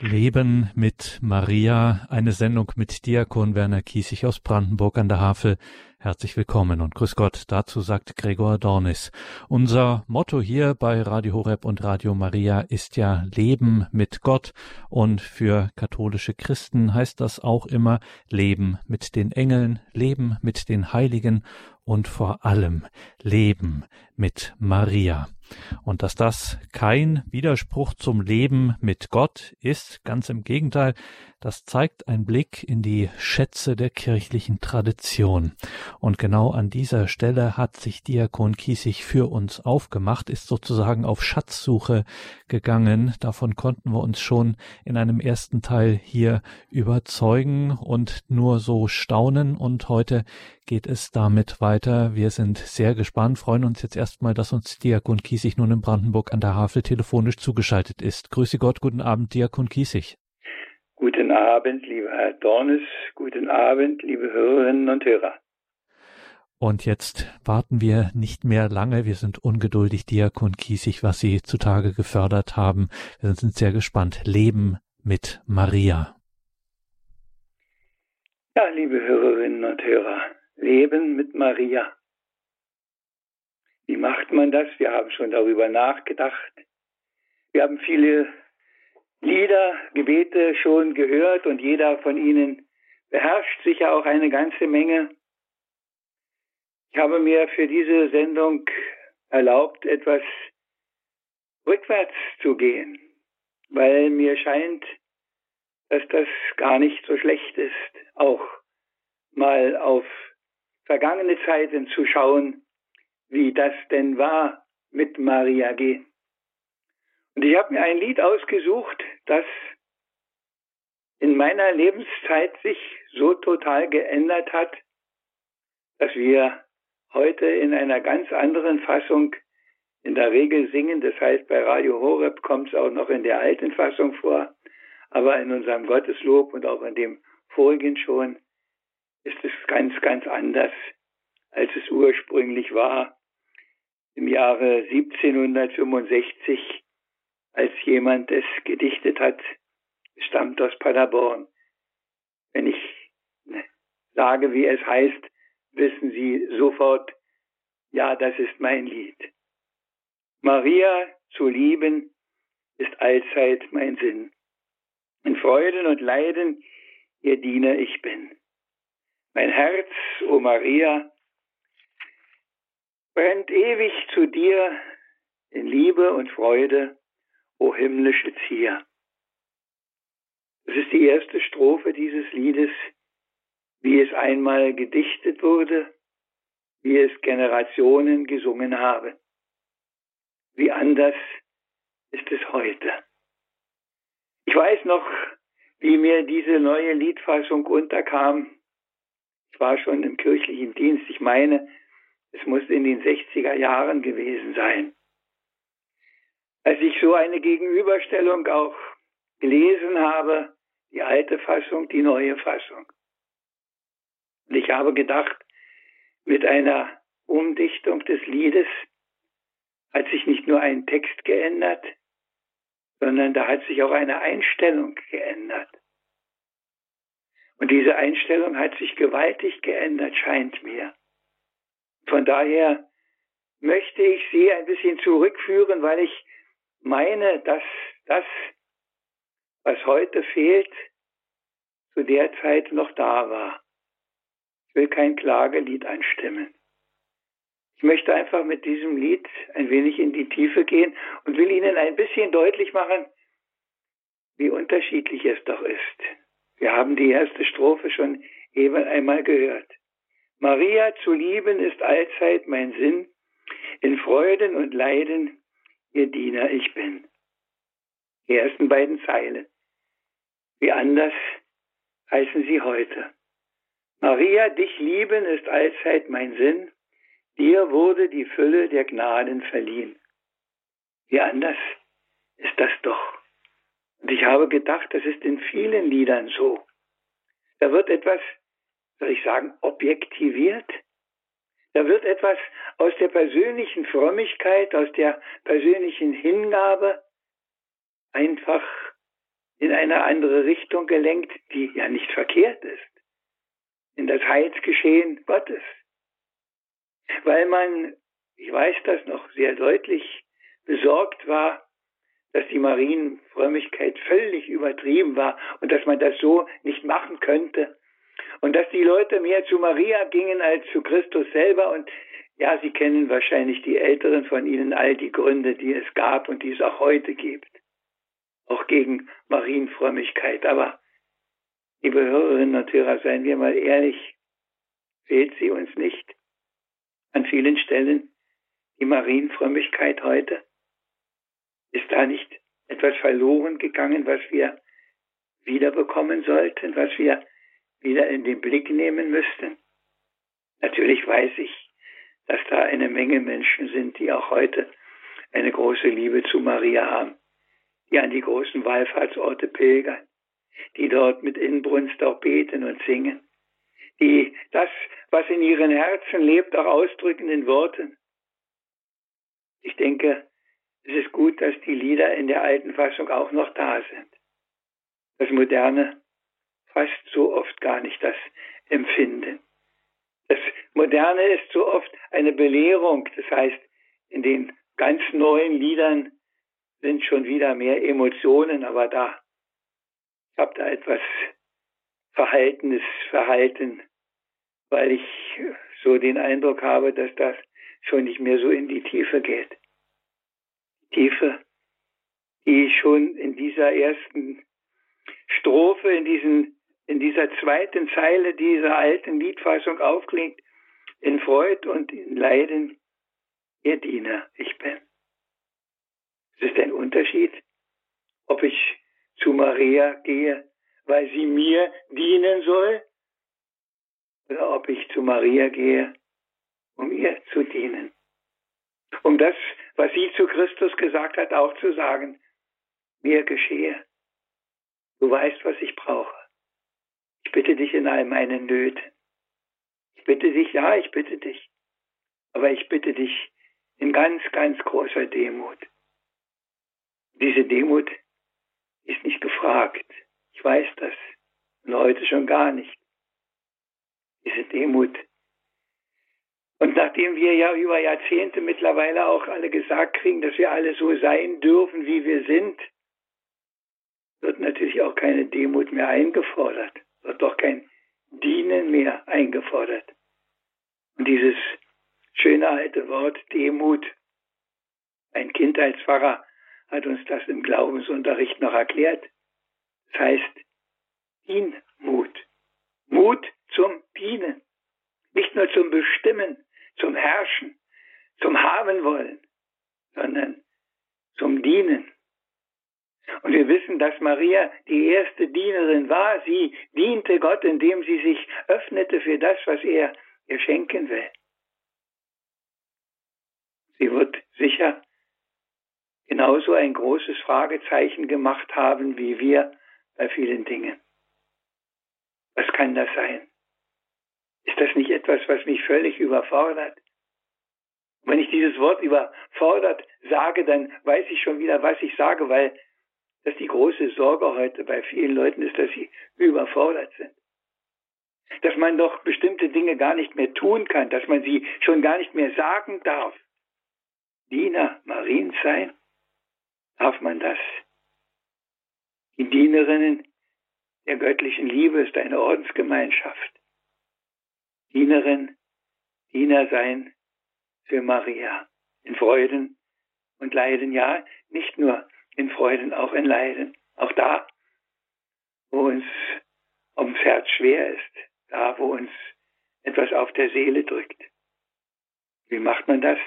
Leben mit Maria, eine Sendung mit Diakon Werner Kiesig aus Brandenburg an der Havel. Herzlich willkommen und grüß Gott. Dazu sagt Gregor Dornis. Unser Motto hier bei Radio Horeb und Radio Maria ist ja Leben mit Gott und für katholische Christen heißt das auch immer Leben mit den Engeln, Leben mit den Heiligen und vor allem Leben mit Maria. Und dass das kein Widerspruch zum Leben mit Gott ist, ganz im Gegenteil, das zeigt ein Blick in die Schätze der kirchlichen Tradition. Und genau an dieser Stelle hat sich Diakon Kiesig für uns aufgemacht, ist sozusagen auf Schatzsuche gegangen. Davon konnten wir uns schon in einem ersten Teil hier überzeugen und nur so staunen. Und heute geht es damit weiter. Wir sind sehr gespannt, freuen uns jetzt erstmal, dass uns Diakon Kiesig nun in Brandenburg an der Havel telefonisch zugeschaltet ist. Grüße Gott, guten Abend, Diakon Kiesig. Guten Abend, lieber Herr Dornes. Guten Abend, liebe Hörerinnen und Hörer. Und jetzt warten wir nicht mehr lange. Wir sind ungeduldig, Diakon Kiesig, was Sie zutage gefördert haben. Wir sind sehr gespannt. Leben mit Maria. Ja, liebe Hörerinnen und Hörer, Leben mit Maria. Wie macht man das? Wir haben schon darüber nachgedacht. Wir haben viele Lieder, Gebete schon gehört und jeder von Ihnen beherrscht sicher auch eine ganze Menge. Ich habe mir für diese Sendung erlaubt, etwas rückwärts zu gehen, weil mir scheint, dass das gar nicht so schlecht ist, auch mal auf vergangene Zeiten zu schauen, wie das denn war mit Maria G. Und ich habe mir ein Lied ausgesucht, das in meiner Lebenszeit sich so total geändert hat, dass wir heute in einer ganz anderen Fassung in der Regel singen. Das heißt, bei Radio Horeb kommt es auch noch in der alten Fassung vor. Aber in unserem Gotteslob und auch in dem vorigen schon ist es ganz, ganz anders, als es ursprünglich war. Im Jahre 1765 als jemand es gedichtet hat, stammt aus Paderborn. Wenn ich ne, sage, wie es heißt, wissen Sie sofort, ja, das ist mein Lied. Maria zu lieben ist allzeit mein Sinn. In Freuden und Leiden ihr Diener ich bin. Mein Herz, o oh Maria, brennt ewig zu dir in Liebe und Freude O himmlische Zier. Das ist die erste Strophe dieses Liedes, wie es einmal gedichtet wurde, wie es Generationen gesungen haben. Wie anders ist es heute. Ich weiß noch, wie mir diese neue Liedfassung unterkam. Ich war schon im kirchlichen Dienst. Ich meine, es muss in den 60er Jahren gewesen sein als ich so eine Gegenüberstellung auch gelesen habe, die alte Fassung, die neue Fassung. Und ich habe gedacht, mit einer Umdichtung des Liedes hat sich nicht nur ein Text geändert, sondern da hat sich auch eine Einstellung geändert. Und diese Einstellung hat sich gewaltig geändert, scheint mir. Von daher möchte ich Sie ein bisschen zurückführen, weil ich meine, dass das, was heute fehlt, zu der Zeit noch da war. Ich will kein Klagelied anstimmen. Ich möchte einfach mit diesem Lied ein wenig in die Tiefe gehen und will Ihnen ein bisschen deutlich machen, wie unterschiedlich es doch ist. Wir haben die erste Strophe schon eben einmal gehört. Maria zu lieben ist allzeit mein Sinn, in Freuden und Leiden Ihr Diener ich bin. Die ersten beiden Zeilen. Wie anders heißen sie heute. Maria, dich lieben ist allzeit mein Sinn, dir wurde die Fülle der Gnaden verliehen. Wie anders ist das doch. Und ich habe gedacht, das ist in vielen Liedern so. Da wird etwas, soll ich sagen, objektiviert, da wird etwas aus der persönlichen Frömmigkeit, aus der persönlichen Hingabe einfach in eine andere Richtung gelenkt, die ja nicht verkehrt ist, in das Heilsgeschehen Gottes. Weil man, ich weiß das noch sehr deutlich, besorgt war, dass die Marienfrömmigkeit völlig übertrieben war und dass man das so nicht machen könnte. Und dass die Leute mehr zu Maria gingen als zu Christus selber. Und ja, Sie kennen wahrscheinlich die Älteren von Ihnen all die Gründe, die es gab und die es auch heute gibt. Auch gegen Marienfrömmigkeit. Aber, liebe Hörerinnen und Hörer, seien wir mal ehrlich, fehlt sie uns nicht an vielen Stellen die Marienfrömmigkeit heute? Ist da nicht etwas verloren gegangen, was wir wiederbekommen sollten, was wir wieder in den Blick nehmen müssten? Natürlich weiß ich, dass da eine Menge Menschen sind, die auch heute eine große Liebe zu Maria haben, die an die großen Wallfahrtsorte pilgern, die dort mit Inbrunst auch beten und singen, die das, was in ihren Herzen lebt, auch ausdrücken in Worten. Ich denke, es ist gut, dass die Lieder in der alten Fassung auch noch da sind. Das Moderne fasst so oft gar nicht das Empfinden. Das Moderne ist so oft eine Belehrung. Das heißt, in den ganz neuen Liedern sind schon wieder mehr Emotionen, aber da, ich habe da etwas verhaltenes Verhalten, weil ich so den Eindruck habe, dass das schon nicht mehr so in die Tiefe geht. Tiefe, die schon in dieser ersten Strophe, in, diesen, in dieser zweiten Zeile dieser alten Liedfassung aufklingt, in Freud und in Leiden, ihr Diener ich bin. Es ist ein Unterschied, ob ich zu Maria gehe, weil sie mir dienen soll, oder ob ich zu Maria gehe, um ihr zu dienen. Um das was sie zu Christus gesagt hat, auch zu sagen, mir geschehe. Du weißt, was ich brauche. Ich bitte dich in all meinen Nöten. Ich bitte dich, ja, ich bitte dich. Aber ich bitte dich in ganz, ganz großer Demut. Diese Demut ist nicht gefragt. Ich weiß das. Und heute schon gar nicht. Diese Demut und nachdem wir ja über Jahrzehnte mittlerweile auch alle gesagt kriegen, dass wir alle so sein dürfen, wie wir sind, wird natürlich auch keine Demut mehr eingefordert, wird doch kein Dienen mehr eingefordert. Und dieses schöne alte Wort Demut, ein Kindheitspfarrer hat uns das im Glaubensunterricht noch erklärt. Das heißt Dienmut. Mut zum Dienen. Nicht nur zum Bestimmen, zum Herrschen, zum Haben wollen, sondern zum Dienen. Und wir wissen, dass Maria die erste Dienerin war. Sie diente Gott, indem sie sich öffnete für das, was er ihr schenken will. Sie wird sicher genauso ein großes Fragezeichen gemacht haben wie wir bei vielen Dingen. Was kann das sein? Ist das nicht etwas, was mich völlig überfordert? wenn ich dieses Wort überfordert sage, dann weiß ich schon wieder, was ich sage, weil das die große Sorge heute bei vielen Leuten ist, dass sie überfordert sind. Dass man doch bestimmte Dinge gar nicht mehr tun kann, dass man sie schon gar nicht mehr sagen darf. Diener Mariens sein? Darf man das? Die Dienerinnen der göttlichen Liebe ist eine Ordensgemeinschaft. Dienerin, Diener sein für Maria. In Freuden und Leiden, ja, nicht nur in Freuden, auch in Leiden. Auch da, wo uns ums Herz schwer ist, da, wo uns etwas auf der Seele drückt. Wie macht man das?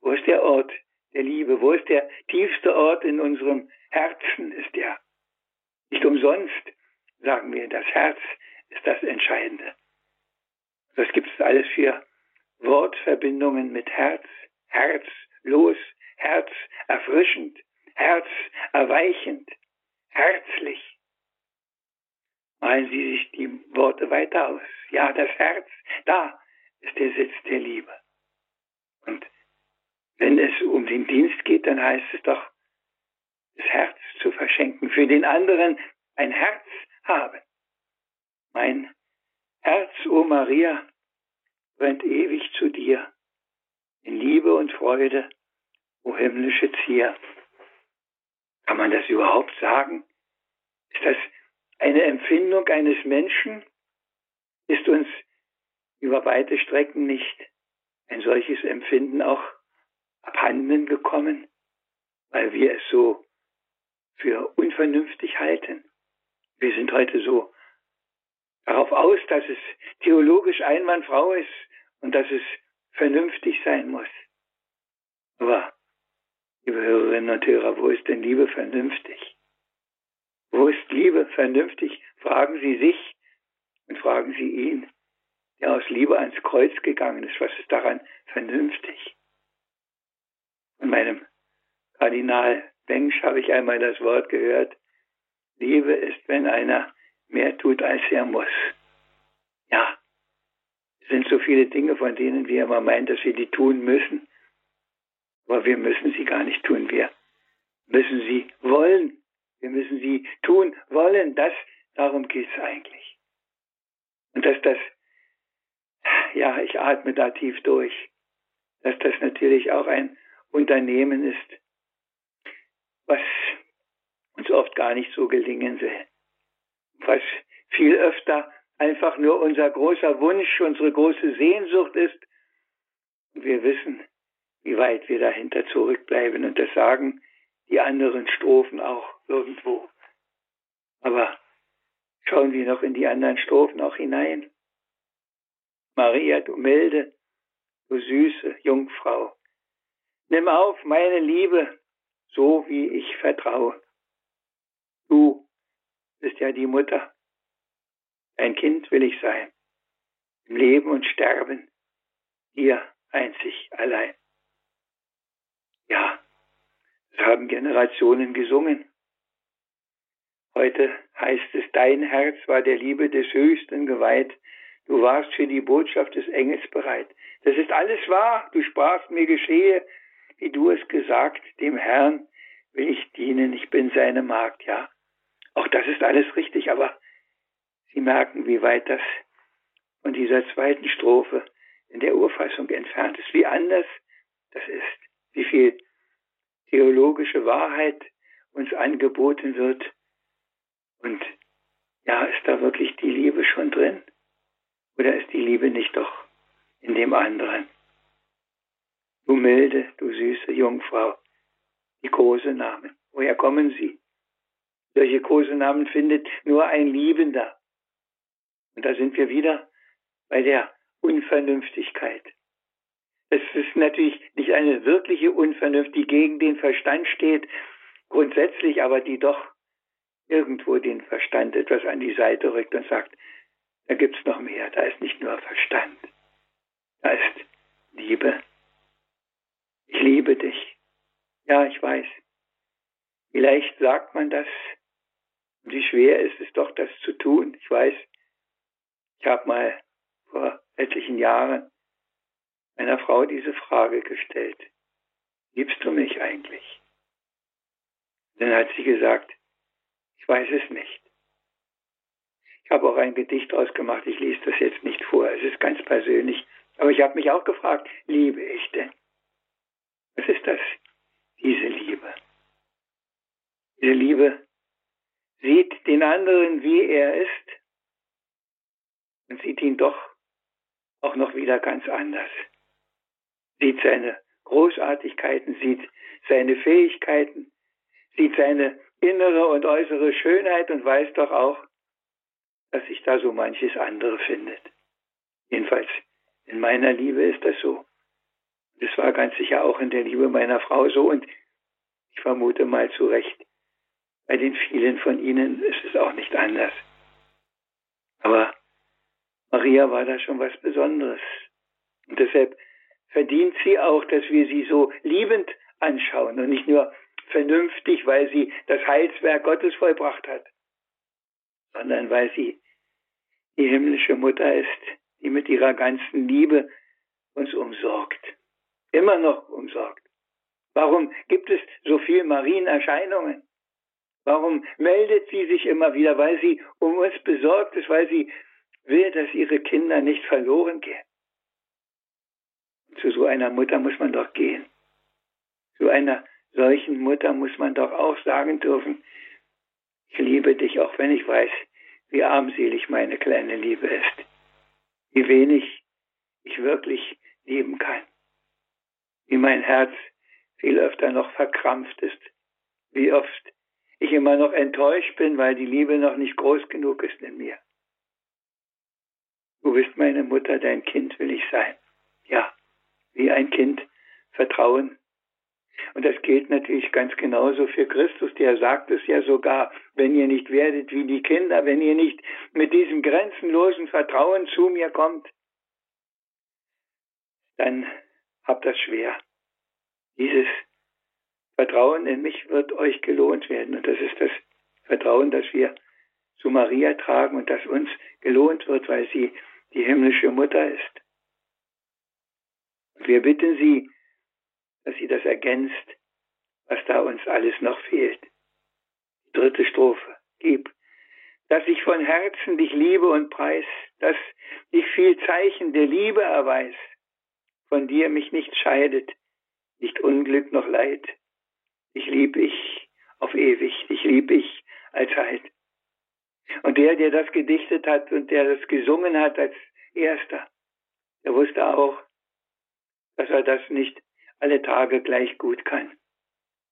Wo ist der Ort der Liebe? Wo ist der tiefste Ort in unserem Herzen? Ist der. Nicht umsonst sagen wir, das Herz ist das Entscheidende. Das gibt es alles für Wortverbindungen mit Herz, Herz los, Herz erfrischend, Herz erweichend, herzlich. Malen Sie sich die Worte weiter aus. Ja, das Herz, da ist der Sitz der Liebe. Und wenn es um den Dienst geht, dann heißt es doch, das Herz zu verschenken, für den anderen ein Herz haben. Mein Herz, o oh Maria, brennt ewig zu dir, in Liebe und Freude, o himmlische Zier. Kann man das überhaupt sagen? Ist das eine Empfindung eines Menschen? Ist uns über weite Strecken nicht ein solches Empfinden auch abhanden gekommen, weil wir es so für unvernünftig halten? Wir sind heute so darauf aus, dass es theologisch einwandfrau ist und dass es vernünftig sein muss. Aber, liebe Hörerinnen und Hörer, wo ist denn Liebe vernünftig? Wo ist Liebe vernünftig? Fragen Sie sich und fragen Sie ihn, der aus Liebe ans Kreuz gegangen ist. Was ist daran vernünftig? Von meinem Kardinal Bengsch habe ich einmal das Wort gehört, Liebe ist, wenn einer mehr tut, als er muss. Ja, es sind so viele Dinge, von denen wir immer meinen, dass wir die tun müssen. Aber wir müssen sie gar nicht tun. Wir müssen sie wollen. Wir müssen sie tun wollen. Das, darum geht es eigentlich. Und dass das, ja, ich atme da tief durch, dass das natürlich auch ein Unternehmen ist, was uns oft gar nicht so gelingen will. Was viel öfter einfach nur unser großer Wunsch, unsere große Sehnsucht ist. Wir wissen, wie weit wir dahinter zurückbleiben und das sagen die anderen Strophen auch irgendwo. Aber schauen wir noch in die anderen Strophen auch hinein. Maria, du milde, du süße Jungfrau, nimm auf meine Liebe, so wie ich vertraue. Du bist ja die Mutter. Ein Kind will ich sein. Im Leben und Sterben. Dir einzig allein. Ja, das haben Generationen gesungen. Heute heißt es, dein Herz war der Liebe des Höchsten geweiht. Du warst für die Botschaft des Engels bereit. Das ist alles wahr. Du sprachst mir geschehe, wie du es gesagt, dem Herrn will ich dienen, ich bin seine Magd, ja. Auch das ist alles richtig, aber Sie merken, wie weit das von dieser zweiten Strophe in der Urfassung entfernt ist, wie anders das ist, wie viel theologische Wahrheit uns angeboten wird. Und ja, ist da wirklich die Liebe schon drin? Oder ist die Liebe nicht doch in dem anderen? Du milde, du süße Jungfrau, die Kosenamen, woher kommen sie? Solche Kosenamen findet nur ein Liebender. Und da sind wir wieder bei der Unvernünftigkeit. Es ist natürlich nicht eine wirkliche Unvernunft, die gegen den Verstand steht, grundsätzlich, aber die doch irgendwo den Verstand etwas an die Seite rückt und sagt, da gibt's noch mehr, da ist nicht nur Verstand, da ist Liebe. Ich liebe dich. Ja, ich weiß. Vielleicht sagt man das wie schwer ist es doch, das zu tun. Ich weiß, ich habe mal vor etlichen Jahren meiner Frau diese Frage gestellt. Liebst du mich eigentlich? Dann hat sie gesagt, ich weiß es nicht. Ich habe auch ein Gedicht ausgemacht, ich lese das jetzt nicht vor, es ist ganz persönlich. Aber ich habe mich auch gefragt, liebe ich denn? Was ist das? Diese Liebe. Diese Liebe sieht den anderen, wie er ist und sieht ihn doch auch noch wieder ganz anders. Sieht seine Großartigkeiten, sieht seine Fähigkeiten, sieht seine innere und äußere Schönheit und weiß doch auch, dass sich da so manches andere findet. Jedenfalls in meiner Liebe ist das so. Das war ganz sicher auch in der Liebe meiner Frau so und ich vermute mal zu Recht bei den vielen von ihnen ist es auch nicht anders. Aber Maria war da schon was Besonderes. Und deshalb verdient sie auch, dass wir sie so liebend anschauen und nicht nur vernünftig, weil sie das Heilswerk Gottes vollbracht hat, sondern weil sie die himmlische Mutter ist, die mit ihrer ganzen Liebe uns umsorgt, immer noch umsorgt. Warum gibt es so viel Marienerscheinungen? Warum meldet sie sich immer wieder? Weil sie um uns besorgt ist, weil sie will, dass ihre Kinder nicht verloren gehen. Zu so einer Mutter muss man doch gehen. Zu einer solchen Mutter muss man doch auch sagen dürfen, ich liebe dich, auch wenn ich weiß, wie armselig meine kleine Liebe ist, wie wenig ich wirklich lieben kann, wie mein Herz viel öfter noch verkrampft ist, wie oft ich immer noch enttäuscht bin, weil die Liebe noch nicht groß genug ist in mir. Du bist meine Mutter, dein Kind will ich sein. Ja, wie ein Kind vertrauen. Und das gilt natürlich ganz genauso für Christus, der sagt es ja sogar, wenn ihr nicht werdet wie die Kinder, wenn ihr nicht mit diesem grenzenlosen Vertrauen zu mir kommt, dann habt das schwer. Dieses Vertrauen in mich wird euch gelohnt werden. Und das ist das Vertrauen, das wir zu Maria tragen und das uns gelohnt wird, weil sie die himmlische Mutter ist. Wir bitten sie, dass sie das ergänzt, was da uns alles noch fehlt. Dritte Strophe. Gib, dass ich von Herzen dich liebe und preis, dass ich viel Zeichen der Liebe erweis, von dir mich nicht scheidet, nicht Unglück noch Leid, dich lieb ich auf ewig, dich lieb ich allzeit. Und der, der das gedichtet hat und der das gesungen hat als erster, der wusste auch, dass er das nicht alle Tage gleich gut kann.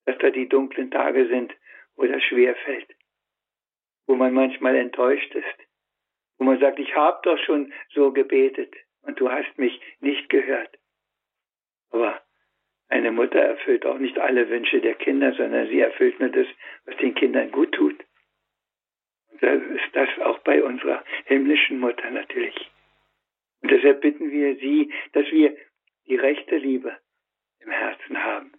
Dass da die dunklen Tage sind, wo das schwer fällt. Wo man manchmal enttäuscht ist. Wo man sagt, ich habe doch schon so gebetet und du hast mich nicht gehört. Aber eine Mutter erfüllt auch nicht alle Wünsche der Kinder, sondern sie erfüllt nur das, was den Kindern gut tut. Und da ist das auch bei unserer himmlischen Mutter natürlich. Und deshalb bitten wir sie, dass wir die rechte Liebe im Herzen haben.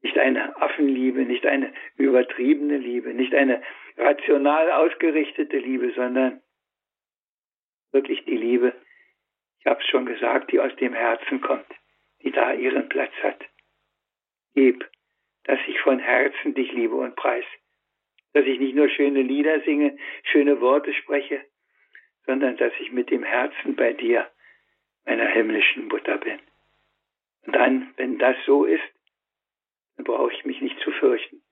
Nicht eine Affenliebe, nicht eine übertriebene Liebe, nicht eine rational ausgerichtete Liebe, sondern wirklich die Liebe, ich habe es schon gesagt, die aus dem Herzen kommt die da ihren Platz hat. Gib, dass ich von Herzen dich liebe und preis, dass ich nicht nur schöne Lieder singe, schöne Worte spreche, sondern dass ich mit dem Herzen bei dir, meiner himmlischen Mutter bin. Dann, wenn das so ist, dann brauche ich mich nicht zu fürchten.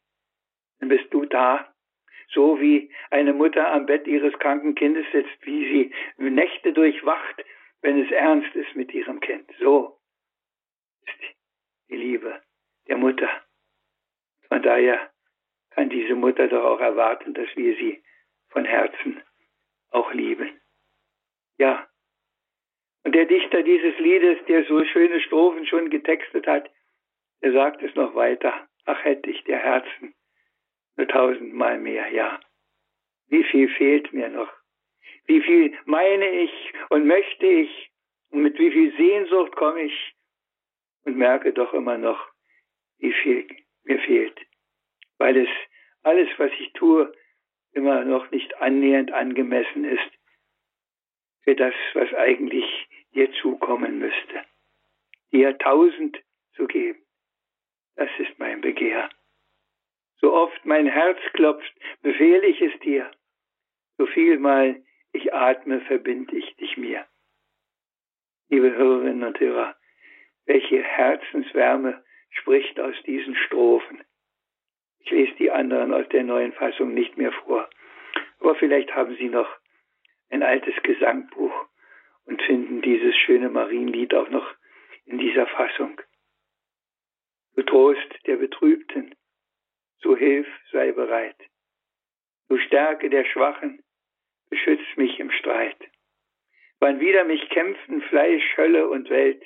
Dann bist du da, so wie eine Mutter am Bett ihres kranken Kindes sitzt, wie sie Nächte durchwacht, wenn es ernst ist mit ihrem Kind. So die Liebe der Mutter. Von daher kann diese Mutter doch auch erwarten, dass wir sie von Herzen auch lieben. Ja. Und der Dichter dieses Liedes, der so schöne Strophen schon getextet hat, der sagt es noch weiter. Ach, hätte ich der Herzen nur tausendmal mehr, ja. Wie viel fehlt mir noch? Wie viel meine ich und möchte ich und mit wie viel Sehnsucht komme ich und merke doch immer noch, wie viel mir fehlt, weil es alles, was ich tue, immer noch nicht annähernd angemessen ist für das, was eigentlich dir zukommen müsste. Dir tausend zu geben, das ist mein Begehr. So oft mein Herz klopft, befehle ich es dir. So vielmal ich atme, verbinde ich dich mir. Liebe Hörerinnen und Hörer, welche Herzenswärme spricht aus diesen Strophen. Ich lese die anderen aus der neuen Fassung nicht mehr vor. Aber vielleicht haben Sie noch ein altes Gesangbuch und finden dieses schöne Marienlied auch noch in dieser Fassung. Du Trost der Betrübten, so hilf, sei bereit. Du Stärke der Schwachen, beschütz mich im Streit. Wann wieder mich kämpfen Fleisch, Hölle und Welt,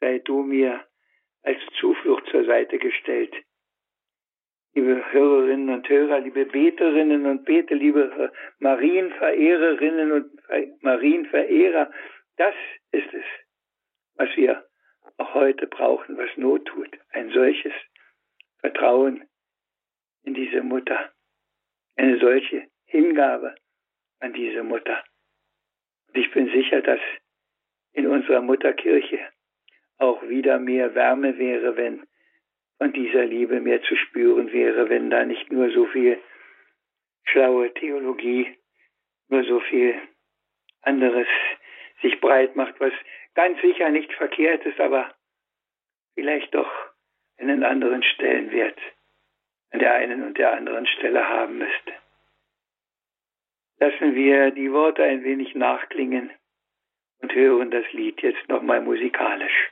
sei du mir als Zuflucht zur Seite gestellt. Liebe Hörerinnen und Hörer, liebe Beterinnen und Beter, liebe Marienverehrerinnen und Marienverehrer, das ist es, was wir auch heute brauchen, was Not tut. Ein solches Vertrauen in diese Mutter, eine solche Hingabe an diese Mutter. Und ich bin sicher, dass in unserer Mutterkirche auch wieder mehr Wärme wäre, wenn von dieser Liebe mehr zu spüren wäre, wenn da nicht nur so viel schlaue Theologie nur so viel anderes sich breit macht, was ganz sicher nicht verkehrt ist, aber vielleicht doch einen anderen Stellenwert an der einen und der anderen Stelle haben müsste. Lassen wir die Worte ein wenig nachklingen und hören das Lied jetzt nochmal musikalisch.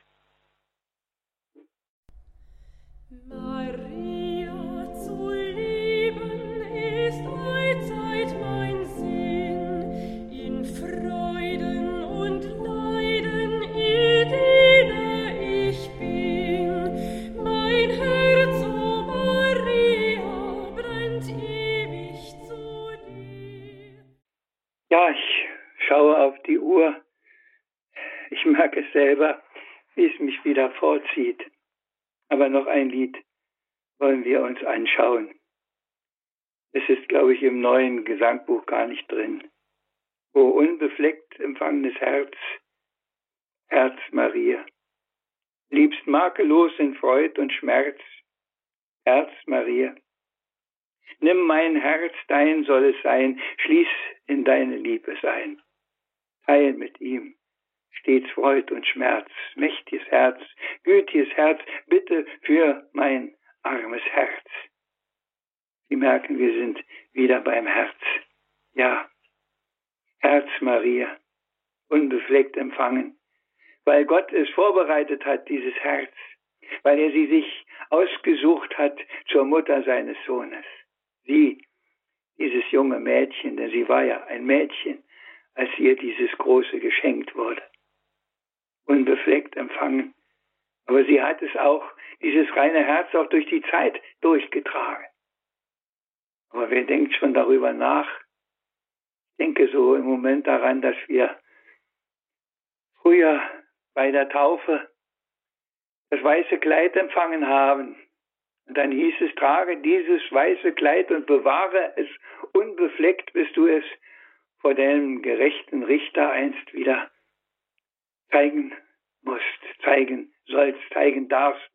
Ja, ich schaue auf die Uhr. Ich merke es selber, wie es mich wieder vorzieht. Aber noch ein Lied wollen wir uns anschauen. Es ist, glaube ich, im neuen Gesangbuch gar nicht drin. O unbefleckt empfangenes Herz, Herz Maria, liebst makellos in Freud und Schmerz, Herz Maria. Nimm mein Herz, dein soll es sein, schließ in deine Liebe sein. Teil mit ihm stets Freud und Schmerz, mächtiges Herz, gütiges Herz, bitte für mein armes Herz. Sie merken, wir sind wieder beim Herz. Ja, Herz Maria, unbefleckt empfangen, weil Gott es vorbereitet hat, dieses Herz, weil er sie sich ausgesucht hat zur Mutter seines Sohnes. Sie, dieses junge Mädchen, denn sie war ja ein Mädchen, als ihr dieses große geschenkt wurde. Unbefleckt empfangen. Aber sie hat es auch, dieses reine Herz auch durch die Zeit durchgetragen. Aber wer denkt schon darüber nach? Ich denke so im Moment daran, dass wir früher bei der Taufe das weiße Kleid empfangen haben und dann hieß es, trage dieses weiße Kleid und bewahre es unbefleckt, bis du es vor deinem gerechten Richter einst wieder zeigen musst, zeigen sollst, zeigen darfst.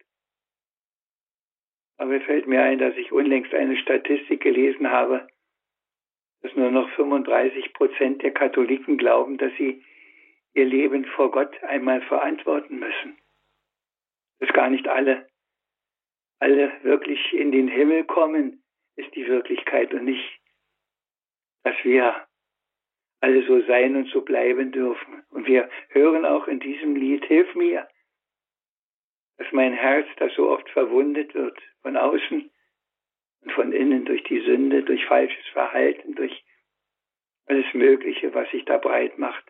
Aber es fällt mir ein, dass ich unlängst eine Statistik gelesen habe, dass nur noch 35 Prozent der Katholiken glauben, dass sie ihr Leben vor Gott einmal verantworten müssen. Dass gar nicht alle alle wirklich in den Himmel kommen, ist die Wirklichkeit und nicht, dass wir alle so sein und so bleiben dürfen. Und wir hören auch in diesem Lied, hilf mir, dass mein Herz, das so oft verwundet wird, von außen und von innen durch die Sünde, durch falsches Verhalten, durch alles Mögliche, was sich da breit macht,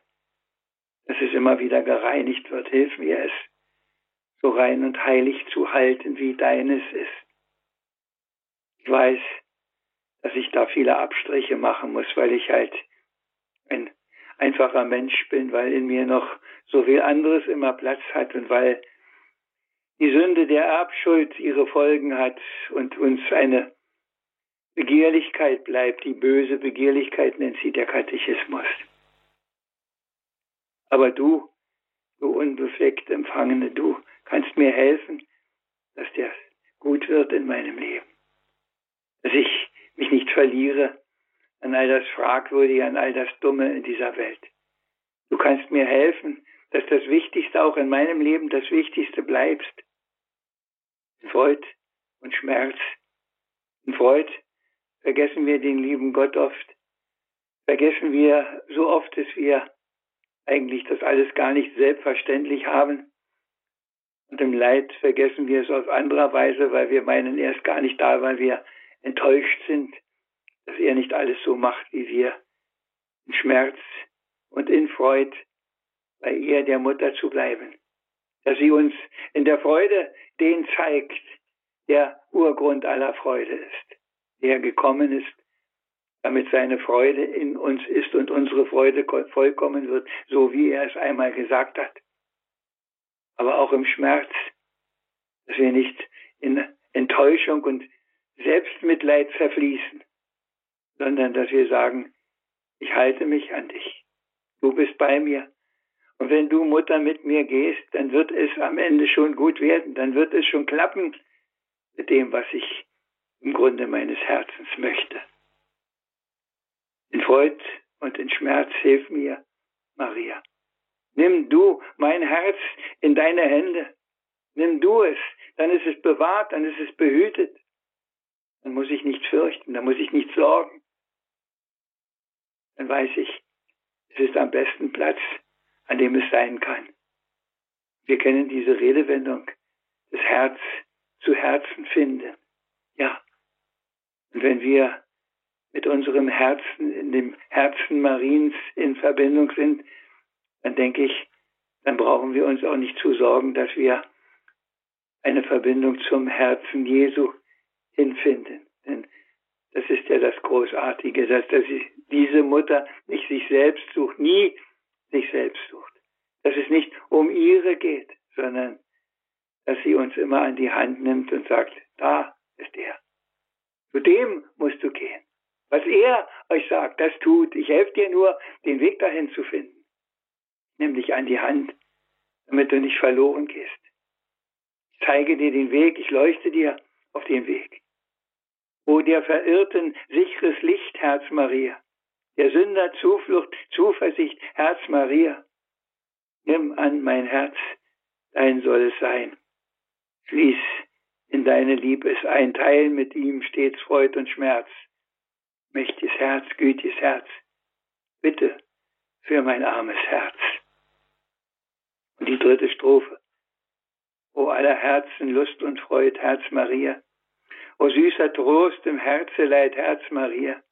dass es immer wieder gereinigt wird. Hilf mir es, so rein und heilig zu halten, wie deines ist. Ich weiß, dass ich da viele Abstriche machen muss, weil ich halt ein einfacher Mensch bin, weil in mir noch so viel anderes immer Platz hat und weil die Sünde der Erbschuld ihre Folgen hat und uns eine Begehrlichkeit bleibt, die böse Begehrlichkeit nennt sie der Katechismus. Aber du, du unbefleckt Empfangene, du kannst mir helfen, dass der gut wird in meinem Leben. Dass ich mich nicht verliere an all das Fragwürdige, an all das Dumme in dieser Welt. Du kannst mir helfen, dass das Wichtigste auch in meinem Leben das Wichtigste bleibst. Freud und Schmerz. In Freud vergessen wir den lieben Gott oft. Vergessen wir so oft, dass wir eigentlich das alles gar nicht selbstverständlich haben. Und im Leid vergessen wir es auf anderer Weise, weil wir meinen, er ist gar nicht da, weil wir enttäuscht sind, dass er nicht alles so macht wie wir. In Schmerz und in Freud, bei ihr der Mutter zu bleiben. Dass sie uns in der Freude den zeigt, der Urgrund aller Freude ist, der gekommen ist, damit seine Freude in uns ist und unsere Freude vollkommen wird, so wie er es einmal gesagt hat aber auch im Schmerz, dass wir nicht in Enttäuschung und Selbstmitleid zerfließen, sondern dass wir sagen, ich halte mich an dich. Du bist bei mir. Und wenn du Mutter mit mir gehst, dann wird es am Ende schon gut werden, dann wird es schon klappen mit dem, was ich im Grunde meines Herzens möchte. Freud und in Schmerz hilf mir, Maria. Nimm du mein Herz in deine Hände. Nimm du es, dann ist es bewahrt, dann ist es behütet. Dann muss ich nicht fürchten, dann muss ich nicht sorgen. Dann weiß ich, es ist am besten Platz, an dem es sein kann. Wir kennen diese Redewendung, das Herz zu Herzen finden. Ja. Und wenn wir mit unserem Herzen, in dem Herzen Mariens in Verbindung sind, dann denke ich, dann brauchen wir uns auch nicht zu sorgen, dass wir eine Verbindung zum Herzen Jesu hinfinden. Denn das ist ja das Großartige, dass, dass diese Mutter nicht sich selbst sucht, nie sich selbst sucht. Dass es nicht um ihre geht, sondern dass sie uns immer an die Hand nimmt und sagt, da ist er. Zu dem musst du gehen. Was er euch sagt, das tut. Ich helfe dir nur, den Weg dahin zu finden. Nimm dich an die Hand, damit du nicht verloren gehst. Ich zeige dir den Weg, ich leuchte dir auf den Weg. O der Verirrten sicheres Licht, Herz Maria. Der Sünder Zuflucht, Zuversicht, Herz Maria. Nimm an mein Herz, dein soll es sein. Schließ in deine Liebe es ein, teil mit ihm stets Freud und Schmerz. Mächtiges Herz, gütiges Herz, bitte für mein armes Herz. Und die dritte Strophe. O aller Herzen Lust und Freud, Herz Maria. O süßer Trost im Herzeleid, Herz Maria.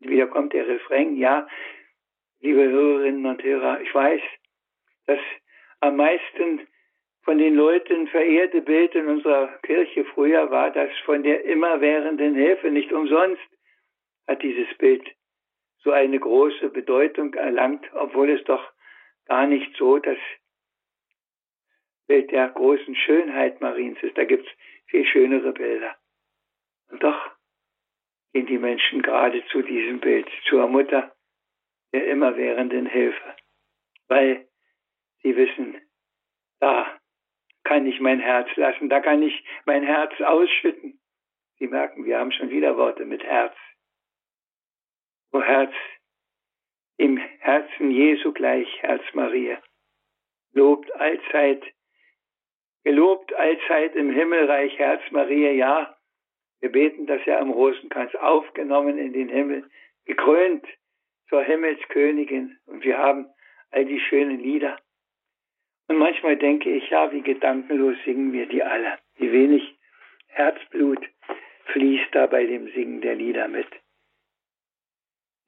Wieder kommt der Refrain, ja, liebe Hörerinnen und Hörer, ich weiß, dass am meisten von den Leuten verehrte Bild in unserer Kirche früher war das von der immerwährenden Hilfe. Nicht umsonst hat dieses Bild so eine große Bedeutung erlangt, obwohl es doch gar nicht so das Bild der großen Schönheit Mariens ist. Da gibt es viel schönere Bilder. Und doch gehen die Menschen gerade zu diesem Bild, zur Mutter der immerwährenden Hilfe, weil sie wissen, da kann ich mein Herz lassen, da kann ich mein Herz ausschütten. Sie merken, wir haben schon wieder Worte mit Herz. O Herz, im Herzen Jesu gleich, Herz Maria, lobt allzeit, gelobt allzeit im Himmelreich, Herz Maria, ja, wir beten das ja am Rosenkranz, aufgenommen in den Himmel, gekrönt zur Himmelskönigin und wir haben all die schönen Lieder. Und manchmal denke ich, ja, wie gedankenlos singen wir die alle. Wie wenig Herzblut fließt da bei dem Singen der Lieder mit.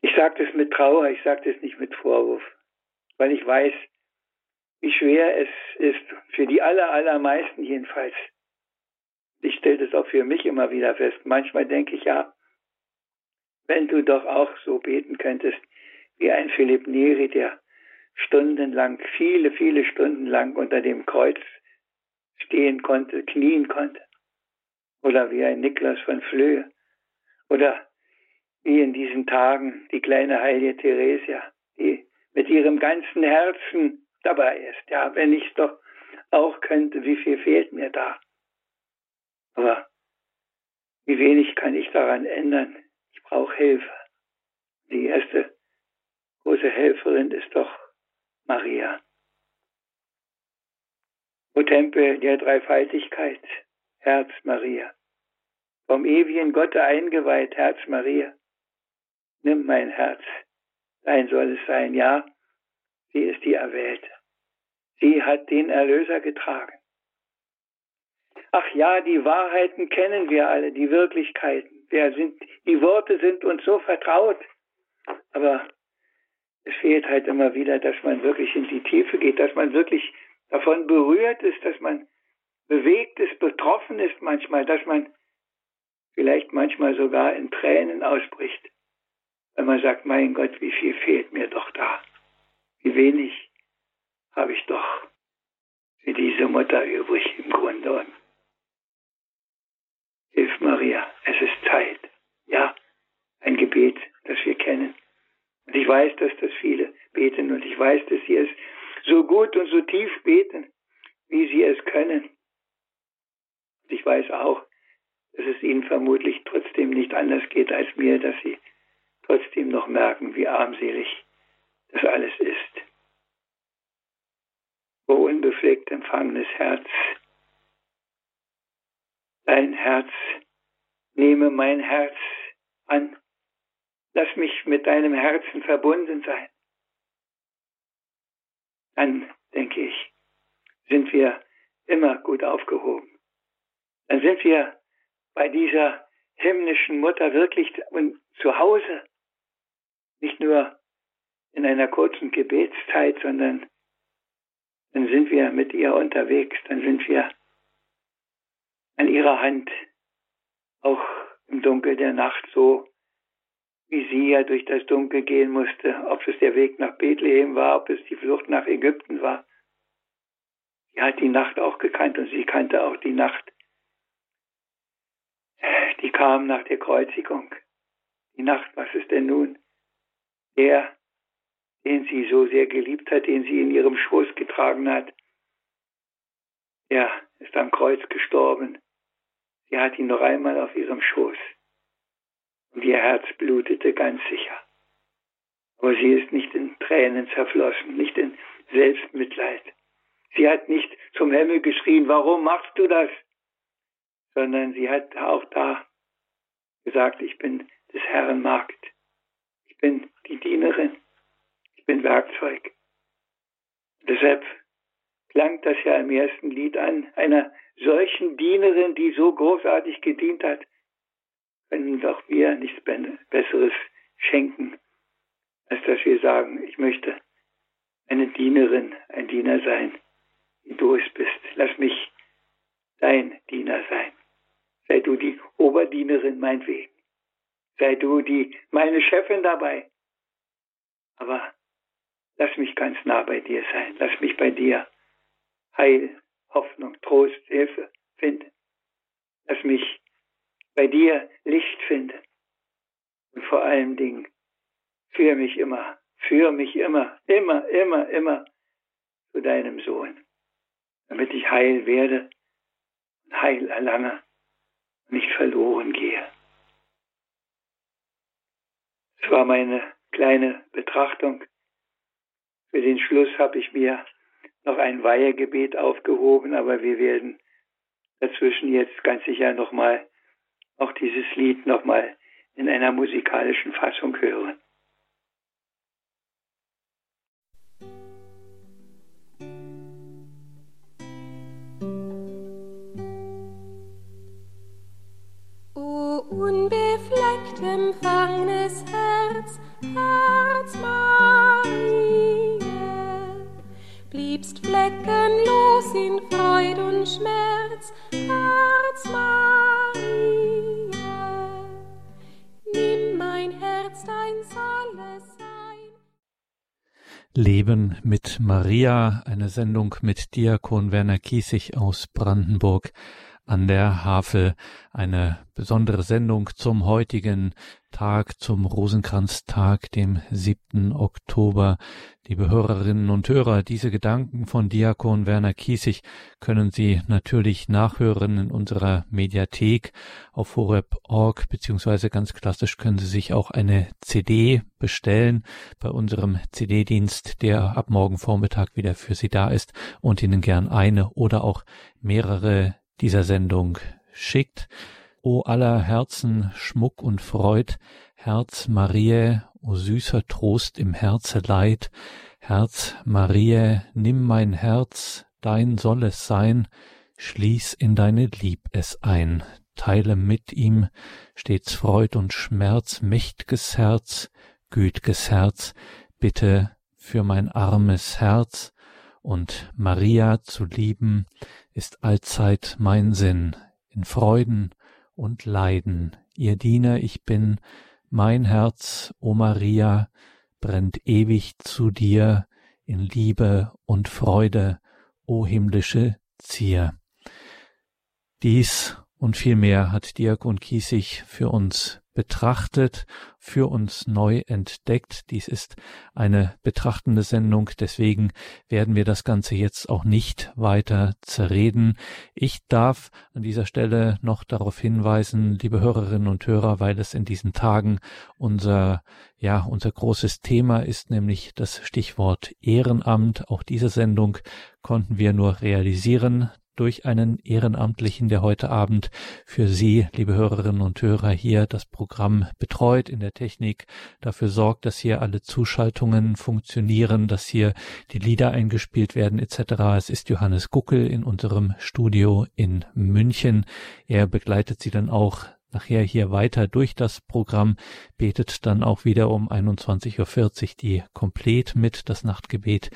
Ich sage das mit Trauer, ich sage das nicht mit Vorwurf, weil ich weiß, wie schwer es ist, für die aller, allermeisten jedenfalls. Ich stelle das auch für mich immer wieder fest. Manchmal denke ich, ja, wenn du doch auch so beten könntest, wie ein Philipp Neri, der stundenlang, viele, viele Stunden lang unter dem Kreuz stehen konnte, knien konnte. Oder wie ein Niklas von Flöhe. Oder wie in diesen Tagen die kleine heilige Theresia, die mit ihrem ganzen Herzen dabei ist. Ja, wenn ich es doch auch könnte, wie viel fehlt mir da? Aber wie wenig kann ich daran ändern? Ich brauche Hilfe. Die erste große Helferin ist doch Maria. O Tempel der Dreifaltigkeit, Herz Maria. Vom ewigen Gotte eingeweiht, Herz Maria. Nimm mein Herz, dein soll es sein, ja, sie ist die Erwählte. Sie hat den Erlöser getragen. Ach ja, die Wahrheiten kennen wir alle, die Wirklichkeiten. Wir sind, die Worte sind uns so vertraut. Aber es fehlt halt immer wieder, dass man wirklich in die Tiefe geht, dass man wirklich davon berührt ist, dass man bewegt ist, betroffen ist manchmal, dass man vielleicht manchmal sogar in Tränen ausbricht, wenn man sagt, mein Gott, wie viel fehlt mir doch da, wie wenig habe ich doch für diese Mutter übrig im Grunde. Und Hilf Maria, es ist Zeit. Ja, ein Gebet, das wir kennen. Und ich weiß, dass das viele beten und ich weiß, dass sie es so gut und so tief beten, wie sie es können. Und ich weiß auch, dass es ihnen vermutlich trotzdem nicht anders geht als mir, dass sie trotzdem noch merken, wie armselig das alles ist. O unbefleckt empfangenes Herz, dein Herz, nehme mein Herz an, lass mich mit deinem Herzen verbunden sein. Dann, denke ich, sind wir immer gut aufgehoben. Dann sind wir bei dieser himmlischen Mutter wirklich zu Hause. Nicht nur in einer kurzen Gebetszeit, sondern dann sind wir mit ihr unterwegs, dann sind wir an ihrer Hand, auch im Dunkel der Nacht so, wie sie ja durch das Dunkel gehen musste, ob es der Weg nach Bethlehem war, ob es die Flucht nach Ägypten war. Sie hat die Nacht auch gekannt und sie kannte auch die Nacht, die kam nach der Kreuzigung. Die Nacht, was ist denn nun? Der, den sie so sehr geliebt hat, den sie in ihrem Schoß getragen hat, der ist am Kreuz gestorben. Sie hat ihn noch einmal auf ihrem Schoß. Und ihr Herz blutete ganz sicher. Aber sie ist nicht in Tränen zerflossen, nicht in Selbstmitleid. Sie hat nicht zum Himmel geschrien, warum machst du das? Sondern sie hat auch da gesagt, ich bin des Herrn Magd. Ich bin die Dienerin. Ich bin Werkzeug. Deshalb klang das ja im ersten Lied an, einer solchen Dienerin, die so großartig gedient hat, können doch wir nichts Besseres schenken, als dass wir sagen, ich möchte eine Dienerin, ein Diener sein, wie du es bist. Lass mich dein Diener sein. Sei du die Oberdienerin meinetwegen. Sei du die, meine Chefin dabei. Aber lass mich ganz nah bei dir sein. Lass mich bei dir Heil, Hoffnung, Trost, Hilfe finden. Lass mich bei dir Licht finden. Und vor allen Dingen, führ mich immer, führ mich immer, immer, immer, immer zu deinem Sohn, damit ich heil werde und heil erlange und nicht verloren gehe. Das war meine kleine Betrachtung. Für den Schluss habe ich mir noch ein Weihegebet aufgehoben, aber wir werden dazwischen jetzt ganz sicher nochmal auch dieses Lied nochmal in einer musikalischen Fassung hören. O unbefleckt empfangenes Herz, Herz Maria, bliebst fleckenlos in Freud und Schmerz, Herz Maria. Leben mit Maria, eine Sendung mit Diakon Werner Kiesig aus Brandenburg an der Havel. Eine besondere Sendung zum heutigen Tag, zum Rosenkranztag, dem 7. Oktober. Liebe Hörerinnen und Hörer, diese Gedanken von Diakon Werner Kiesig können Sie natürlich nachhören in unserer Mediathek auf horeb.org, beziehungsweise ganz klassisch können Sie sich auch eine CD bestellen bei unserem CD-Dienst, der ab morgen Vormittag wieder für Sie da ist und Ihnen gern eine oder auch mehrere dieser Sendung schickt. O aller Herzen Schmuck und Freud, Herz Marie, o süßer Trost im Herze Leid, Herz Marie, nimm mein Herz, dein soll es sein, schließ in deine Lieb es ein, teile mit ihm stets Freud und Schmerz, mächt'ges Herz, güt'ges Herz, bitte für mein armes Herz, und Maria zu lieben, ist allzeit mein Sinn, in Freuden und Leiden, ihr Diener ich bin, mein Herz, o Maria, brennt ewig zu dir in Liebe und Freude, o himmlische Zier. Dies und viel mehr hat Diakon Kiesig für uns betrachtet, für uns neu entdeckt. Dies ist eine betrachtende Sendung, deswegen werden wir das Ganze jetzt auch nicht weiter zerreden. Ich darf an dieser Stelle noch darauf hinweisen, liebe Hörerinnen und Hörer, weil es in diesen Tagen unser ja, unser großes Thema ist nämlich das Stichwort Ehrenamt. Auch diese Sendung konnten wir nur realisieren durch einen Ehrenamtlichen, der heute Abend für Sie, liebe Hörerinnen und Hörer, hier das Programm betreut in der Technik, dafür sorgt, dass hier alle Zuschaltungen funktionieren, dass hier die Lieder eingespielt werden etc. Es ist Johannes Guckel in unserem Studio in München. Er begleitet Sie dann auch nachher hier weiter durch das Programm, betet dann auch wieder um 21.40 Uhr die komplett mit, das Nachtgebet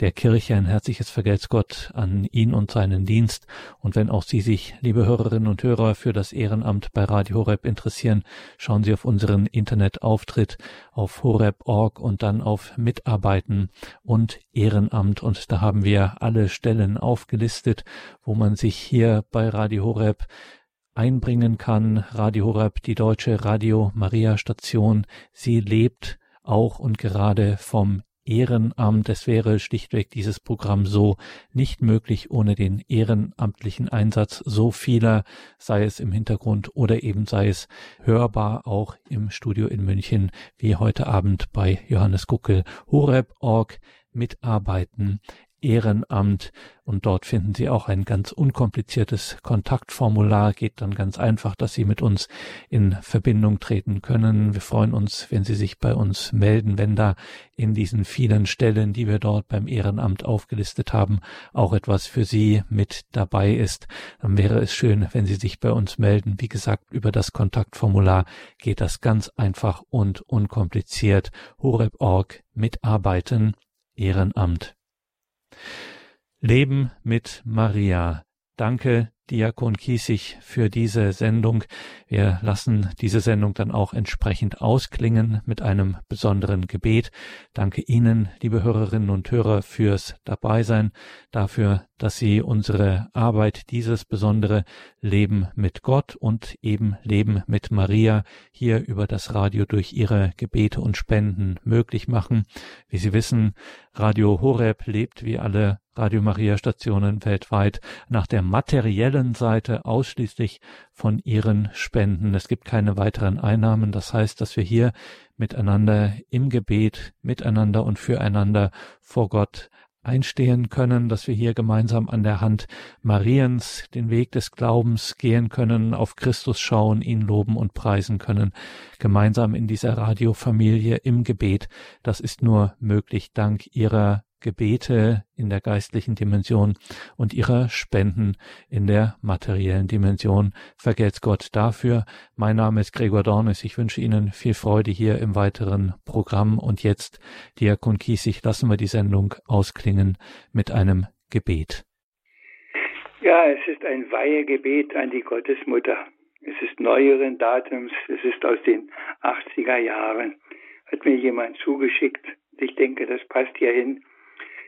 der Kirche. Ein herzliches Vergelt's Gott an ihn und seinen Dienst. Und wenn auch Sie sich, liebe Hörerinnen und Hörer, für das Ehrenamt bei Radio Horeb interessieren, schauen Sie auf unseren Internetauftritt auf horeb.org und dann auf Mitarbeiten und Ehrenamt. Und da haben wir alle Stellen aufgelistet, wo man sich hier bei Radio Horeb einbringen kann. Radio Horeb, die deutsche Radio Maria Station, sie lebt auch und gerade vom Ehrenamt. Es wäre schlichtweg dieses Programm so nicht möglich ohne den ehrenamtlichen Einsatz so vieler, sei es im Hintergrund oder eben sei es hörbar auch im Studio in München, wie heute Abend bei Johannes Guckel. Horeb.org mitarbeiten. Ehrenamt und dort finden Sie auch ein ganz unkompliziertes Kontaktformular. Geht dann ganz einfach, dass Sie mit uns in Verbindung treten können. Wir freuen uns, wenn Sie sich bei uns melden, wenn da in diesen vielen Stellen, die wir dort beim Ehrenamt aufgelistet haben, auch etwas für Sie mit dabei ist. Dann wäre es schön, wenn Sie sich bei uns melden. Wie gesagt, über das Kontaktformular geht das ganz einfach und unkompliziert. Horeb.org mitarbeiten. Ehrenamt. Leben mit Maria. Danke, Diakon Kiesig, für diese Sendung. Wir lassen diese Sendung dann auch entsprechend ausklingen mit einem besonderen Gebet. Danke Ihnen, liebe Hörerinnen und Hörer, fürs Dabeisein, dafür, dass Sie unsere Arbeit, dieses besondere Leben mit Gott und eben Leben mit Maria hier über das Radio durch Ihre Gebete und Spenden möglich machen. Wie Sie wissen, Radio Horeb lebt wie alle Radio Maria Stationen weltweit nach der materiellen Seite ausschließlich von ihren Spenden. Es gibt keine weiteren Einnahmen. Das heißt, dass wir hier miteinander im Gebet, miteinander und füreinander vor Gott einstehen können, dass wir hier gemeinsam an der Hand Mariens den Weg des Glaubens gehen können, auf Christus schauen, ihn loben und preisen können, gemeinsam in dieser Radiofamilie im Gebet. Das ist nur möglich dank ihrer Gebete in der geistlichen Dimension und ihrer Spenden in der materiellen Dimension. Vergelt's Gott dafür. Mein Name ist Gregor Dornis. Ich wünsche Ihnen viel Freude hier im weiteren Programm. Und jetzt, Diakon Kiesig, lassen wir die Sendung ausklingen mit einem Gebet. Ja, es ist ein Weihegebet an die Gottesmutter. Es ist neueren Datums. Es ist aus den 80er Jahren. Hat mir jemand zugeschickt. Ich denke, das passt hier hin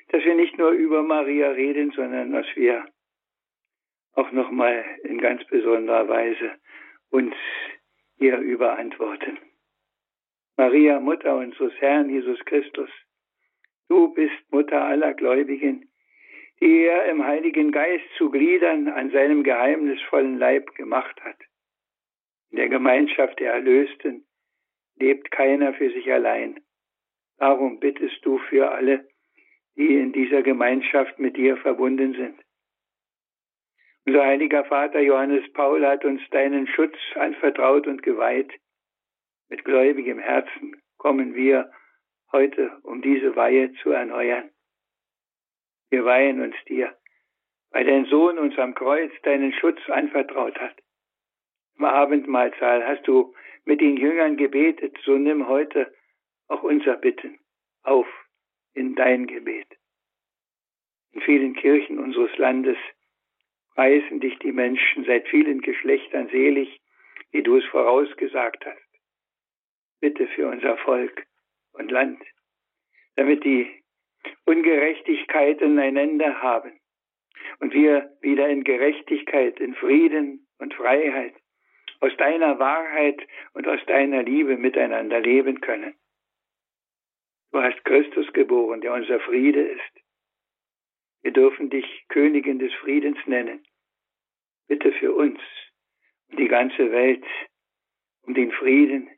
dass wir nicht nur über Maria reden, sondern dass wir auch nochmal in ganz besonderer Weise uns ihr überantworten. Maria, Mutter unseres Herrn Jesus Christus, du bist Mutter aller Gläubigen, die er im Heiligen Geist zu Gliedern an seinem geheimnisvollen Leib gemacht hat. In der Gemeinschaft der Erlösten lebt keiner für sich allein. Darum bittest du für alle, die in dieser Gemeinschaft mit dir verbunden sind. Unser heiliger Vater Johannes Paul hat uns deinen Schutz anvertraut und geweiht. Mit gläubigem Herzen kommen wir heute, um diese Weihe zu erneuern. Wir weihen uns dir, weil dein Sohn uns am Kreuz deinen Schutz anvertraut hat. Im Abendmahlsaal hast du mit den Jüngern gebetet, so nimm heute auch unser Bitten auf in dein Gebet. In vielen Kirchen unseres Landes preisen dich die Menschen seit vielen Geschlechtern selig, wie du es vorausgesagt hast. Bitte für unser Volk und Land, damit die Ungerechtigkeiten einander haben und wir wieder in Gerechtigkeit, in Frieden und Freiheit aus deiner Wahrheit und aus deiner Liebe miteinander leben können. Du hast Christus geboren, der unser Friede ist. Wir dürfen dich Königin des Friedens nennen. Bitte für uns und die ganze Welt um den Frieden,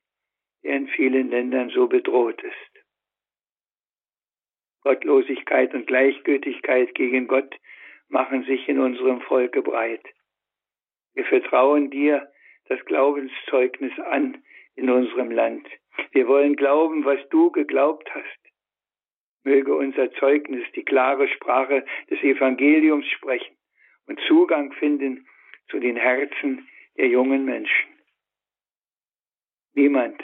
der in vielen Ländern so bedroht ist. Gottlosigkeit und Gleichgültigkeit gegen Gott machen sich in unserem Volke breit. Wir vertrauen dir das Glaubenszeugnis an in unserem Land. Wir wollen glauben, was du geglaubt hast. Möge unser Zeugnis die klare Sprache des Evangeliums sprechen und Zugang finden zu den Herzen der jungen Menschen. Niemand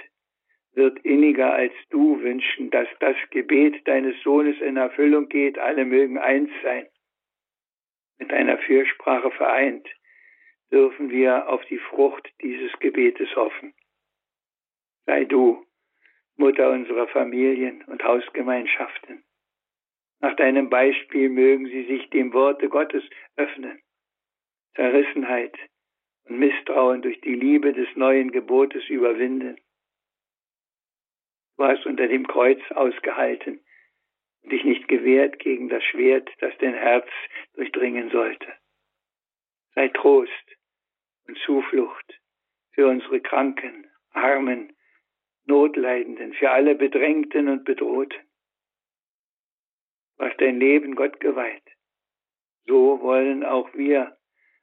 wird inniger als du wünschen, dass das Gebet deines Sohnes in Erfüllung geht. Alle mögen eins sein. Mit deiner Fürsprache vereint dürfen wir auf die Frucht dieses Gebetes hoffen. Sei du Mutter unserer Familien und Hausgemeinschaften. Nach deinem Beispiel mögen sie sich dem Worte Gottes öffnen. Zerrissenheit und Misstrauen durch die Liebe des neuen Gebotes überwinden. Du hast unter dem Kreuz ausgehalten und dich nicht gewehrt gegen das Schwert, das dein Herz durchdringen sollte. Sei Trost und Zuflucht für unsere Kranken, Armen, Notleidenden, für alle Bedrängten und Bedrohten. Hast dein Leben Gott geweiht. So wollen auch wir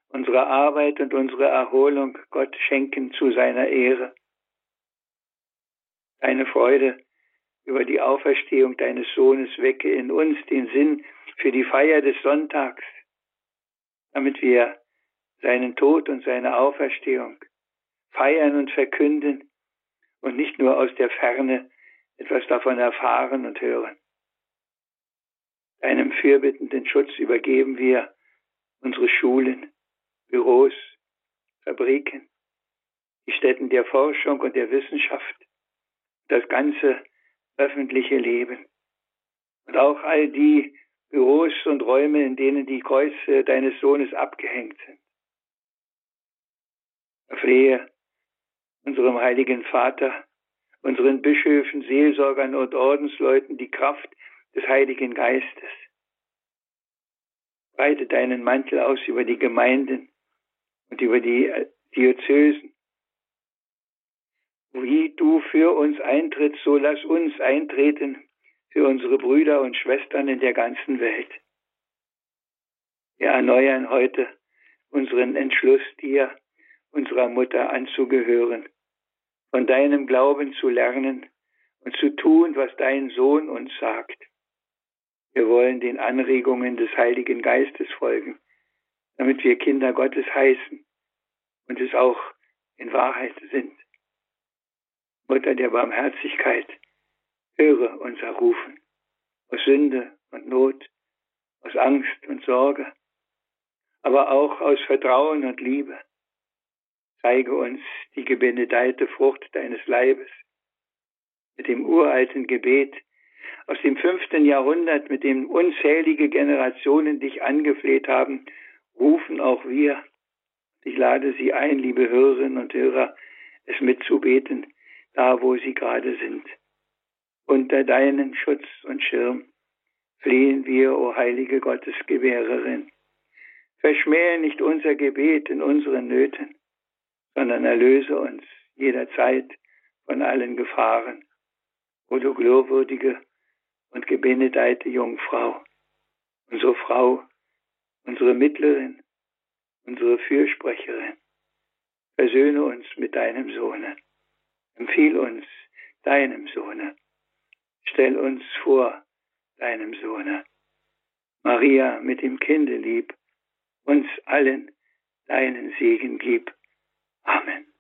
unsere Arbeit und unsere Erholung Gott schenken zu seiner Ehre. Deine Freude über die Auferstehung deines Sohnes wecke in uns den Sinn für die Feier des Sonntags, damit wir seinen Tod und seine Auferstehung feiern und verkünden und nicht nur aus der Ferne etwas davon erfahren und hören. Deinem fürbittenden Schutz übergeben wir unsere Schulen, Büros, Fabriken, die Stätten der Forschung und der Wissenschaft, das ganze öffentliche Leben und auch all die Büros und Räume, in denen die Kreuze deines Sohnes abgehängt sind. Flehe unserem heiligen Vater, unseren Bischöfen, Seelsorgern und Ordensleuten die Kraft des Heiligen Geistes. Breite deinen Mantel aus über die Gemeinden und über die äh, Diözesen. Wie du für uns eintrittst, so lass uns eintreten für unsere Brüder und Schwestern in der ganzen Welt. Wir erneuern heute unseren Entschluss, dir, unserer Mutter, anzugehören, von deinem Glauben zu lernen und zu tun, was dein Sohn uns sagt. Wir wollen den Anregungen des Heiligen Geistes folgen, damit wir Kinder Gottes heißen und es auch in Wahrheit sind. Mutter der Barmherzigkeit, höre unser Rufen aus Sünde und Not, aus Angst und Sorge, aber auch aus Vertrauen und Liebe. Zeige uns die gebenedeite Frucht deines Leibes mit dem uralten Gebet aus dem fünften Jahrhundert, mit dem unzählige Generationen dich angefleht haben, rufen auch wir. Ich lade Sie ein, liebe Hörerinnen und Hörer, es mitzubeten, da wo Sie gerade sind. Unter deinen Schutz und Schirm flehen wir, o heilige Gottesgewährerin. Verschmähe nicht unser Gebet in unseren Nöten, sondern erlöse uns jederzeit von allen Gefahren. O du glorwürdige und gebenedeite Jungfrau, unsere Frau, unsere Mittlerin, unsere Fürsprecherin, versöhne uns mit deinem Sohne, empfiehl uns deinem Sohne, stell uns vor deinem Sohne. Maria mit dem Kinde lieb, uns allen deinen Segen gib Amen.